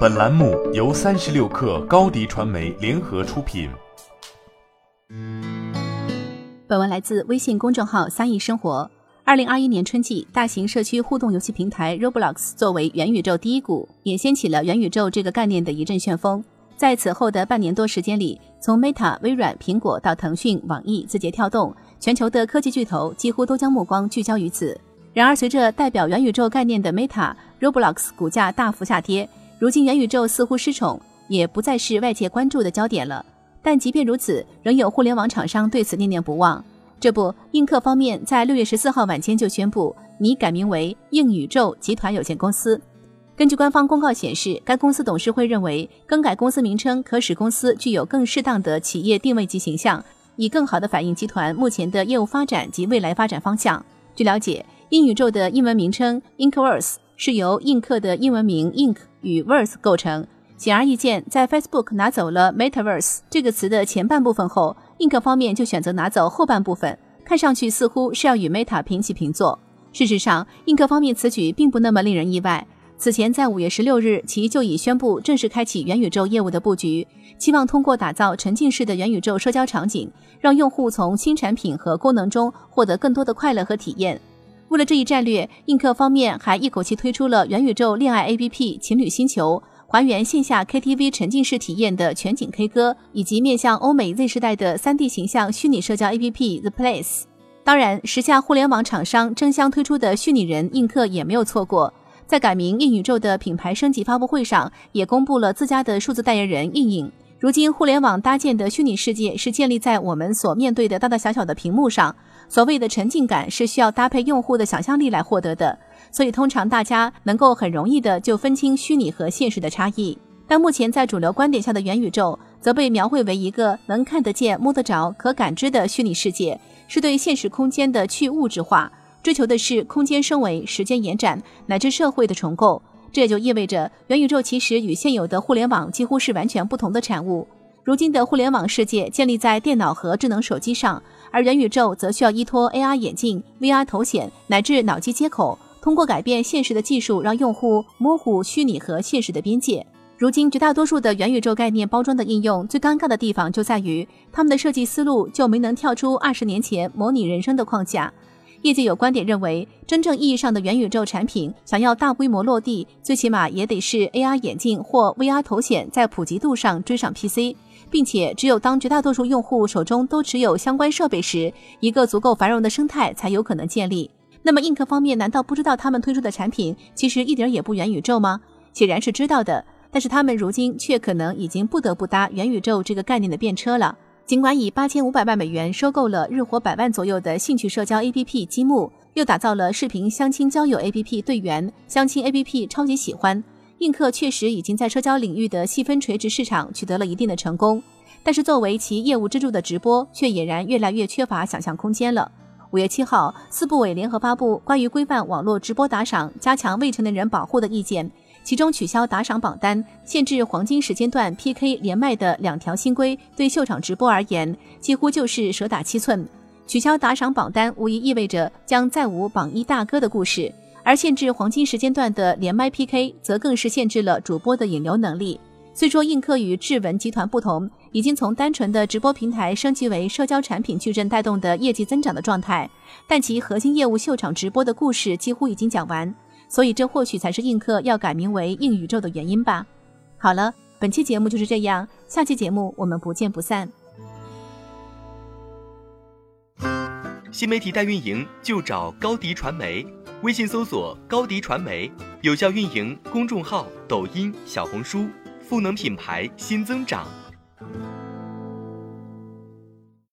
本栏目由三十六氪高低传媒联合出品。本文来自微信公众号“三亿生活”。二零二一年春季，大型社区互动游戏平台 Roblox 作为元宇宙第一股，也掀起了元宇宙这个概念的一阵旋风。在此后的半年多时间里，从 Meta、微软、苹果到腾讯、网易、字节跳动，全球的科技巨头几乎都将目光聚焦于此。然而，随着代表元宇宙概念的 Meta、Roblox 股价大幅下跌，如今元宇宙似乎失宠，也不再是外界关注的焦点了。但即便如此，仍有互联网厂商对此念念不忘。这不，映客方面在六月十四号晚间就宣布，拟改名为映宇宙集团有限公司。根据官方公告显示，该公司董事会认为，更改公司名称可使公司具有更适当的企业定位及形象，以更好地反映集团目前的业务发展及未来发展方向。据了解。映宇宙的英文名称 Inkverse 是由映客的英文名 Ink 与 Verse 构成。显而易见，在 Facebook 拿走了 Metaverse 这个词的前半部分后，映客方面就选择拿走后半部分，看上去似乎是要与 Meta 平起平坐。事实上，映客方面此举并不那么令人意外。此前在五月十六日，其就已宣布正式开启元宇宙业务的布局，期望通过打造沉浸式的元宇宙社交场景，让用户从新产品和功能中获得更多的快乐和体验。为了这一战略，映客方面还一口气推出了元宇宙恋爱 APP“ 情侣星球”，还原线下 KTV 沉浸式体验的全景 K 歌，以及面向欧美 Z 时代的 3D 形象虚拟社交 APP“ The Place”。当然，时下互联网厂商争相推出的虚拟人，映客也没有错过。在改名映宇宙的品牌升级发布会上，也公布了自家的数字代言人映映。如今，互联网搭建的虚拟世界是建立在我们所面对的大大小小的屏幕上。所谓的沉浸感是需要搭配用户的想象力来获得的，所以通常大家能够很容易的就分清虚拟和现实的差异。但目前在主流观点下的元宇宙，则被描绘为一个能看得见、摸得着、可感知的虚拟世界，是对现实空间的去物质化，追求的是空间升维、时间延展乃至社会的重构。这也就意味着，元宇宙其实与现有的互联网几乎是完全不同的产物。如今的互联网世界建立在电脑和智能手机上，而元宇宙则需要依托 AR 眼镜、VR 头显乃至脑机接口，通过改变现实的技术，让用户模糊虚拟和现实的边界。如今，绝大多数的元宇宙概念包装的应用，最尴尬的地方就在于他们的设计思路就没能跳出二十年前模拟人生的框架。业界有观点认为，真正意义上的元宇宙产品想要大规模落地，最起码也得是 AR 眼镜或 VR 头显在普及度上追上 PC。并且，只有当绝大多数用户手中都持有相关设备时，一个足够繁荣的生态才有可能建立。那么，映客方面难道不知道他们推出的产品其实一点也不元宇宙吗？显然是知道的，但是他们如今却可能已经不得不搭元宇宙这个概念的便车了。尽管以八千五百万美元收购了日活百万左右的兴趣社交 APP 积木，又打造了视频相亲交友 APP 队员相亲 APP 超级喜欢。映客确实已经在社交领域的细分垂直市场取得了一定的成功，但是作为其业务支柱的直播，却俨然越来越缺乏想象空间了。五月七号，四部委联合发布关于规范网络直播打赏、加强未成年人保护的意见，其中取消打赏榜单、限制黄金时间段 PK 连麦的两条新规，对秀场直播而言，几乎就是蛇打七寸。取消打赏榜单，无疑意味着将再无榜一大哥的故事。而限制黄金时间段的连麦 PK，则更是限制了主播的引流能力。虽说映客与智文集团不同，已经从单纯的直播平台升级为社交产品矩阵带动的业绩增长的状态，但其核心业务秀场直播的故事几乎已经讲完，所以这或许才是映客要改名为映宇宙的原因吧。好了，本期节目就是这样，下期节目我们不见不散。新媒体代运营就找高迪传媒。微信搜索高迪传媒，有效运营公众号、抖音、小红书，赋能品牌新增长。